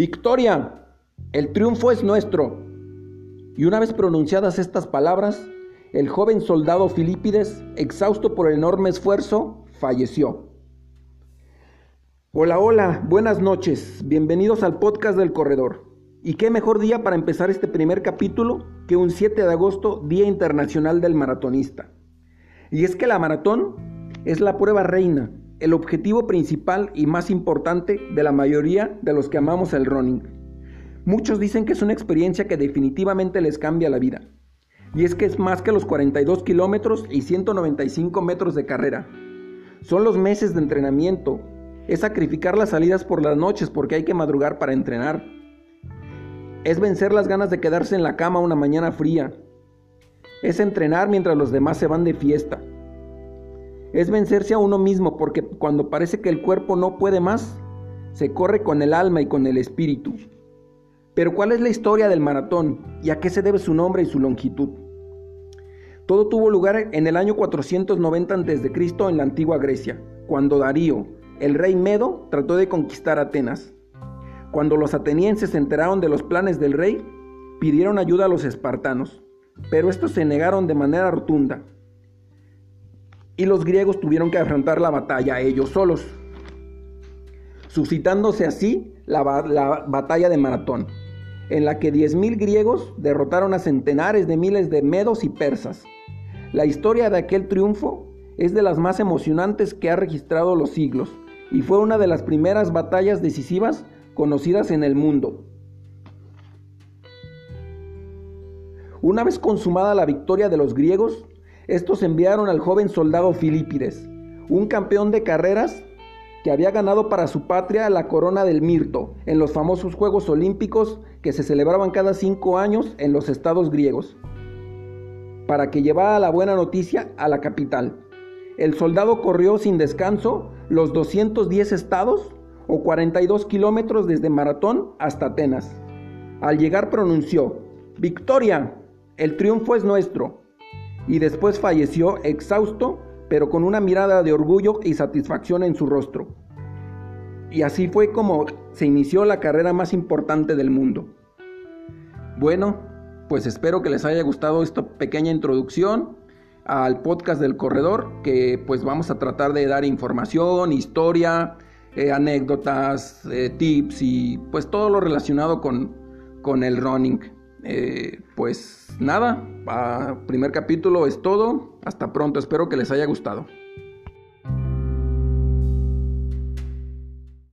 Victoria, el triunfo es nuestro. Y una vez pronunciadas estas palabras, el joven soldado Filipides, exhausto por el enorme esfuerzo, falleció. Hola, hola, buenas noches, bienvenidos al podcast del corredor. ¿Y qué mejor día para empezar este primer capítulo que un 7 de agosto, Día Internacional del Maratonista? Y es que la maratón es la prueba reina, el objetivo principal y más importante de la mayoría de los que amamos el running. Muchos dicen que es una experiencia que definitivamente les cambia la vida. Y es que es más que los 42 kilómetros y 195 metros de carrera. Son los meses de entrenamiento. Es sacrificar las salidas por las noches porque hay que madrugar para entrenar. Es vencer las ganas de quedarse en la cama una mañana fría. Es entrenar mientras los demás se van de fiesta. Es vencerse a uno mismo porque cuando parece que el cuerpo no puede más, se corre con el alma y con el espíritu. Pero ¿cuál es la historia del maratón y a qué se debe su nombre y su longitud? Todo tuvo lugar en el año 490 a.C. en la antigua Grecia, cuando Darío, el rey Medo, trató de conquistar Atenas. Cuando los atenienses se enteraron de los planes del rey, pidieron ayuda a los espartanos, pero estos se negaron de manera rotunda y los griegos tuvieron que afrontar la batalla ellos solos, suscitándose así la, batalla de Maratón, en la que 10.000 griegos derrotaron a centenares de miles de medos y persas. La historia de aquel triunfo es de las más emocionantes que ha registrado los siglos y fue una de las primeras batallas decisivas conocidas en el mundo. Una vez consumada la victoria de los griegos, estos enviaron al joven soldado Filipides, un campeón de carreras que había ganado para su patria la corona del Mirto en los famosos Juegos Olímpicos que se celebraban cada cinco años en los estados griegos, para que llevara la buena noticia a la capital. El soldado corrió sin descanso los 210 estados o 42 kilómetros desde Maratón hasta Atenas. Al llegar pronunció, Victoria, el triunfo es nuestro y después falleció exhausto, pero con una mirada de orgullo y satisfacción en su rostro. Y así fue como se inició la carrera más importante del mundo. Bueno, pues espero que les haya gustado esta pequeña introducción al podcast del corredor, que pues vamos a tratar de dar información, historia, eh, anécdotas, eh, tips y pues todo lo relacionado con, con el running. Eh, pues nada, primer capítulo es todo. Hasta pronto, espero que les haya gustado.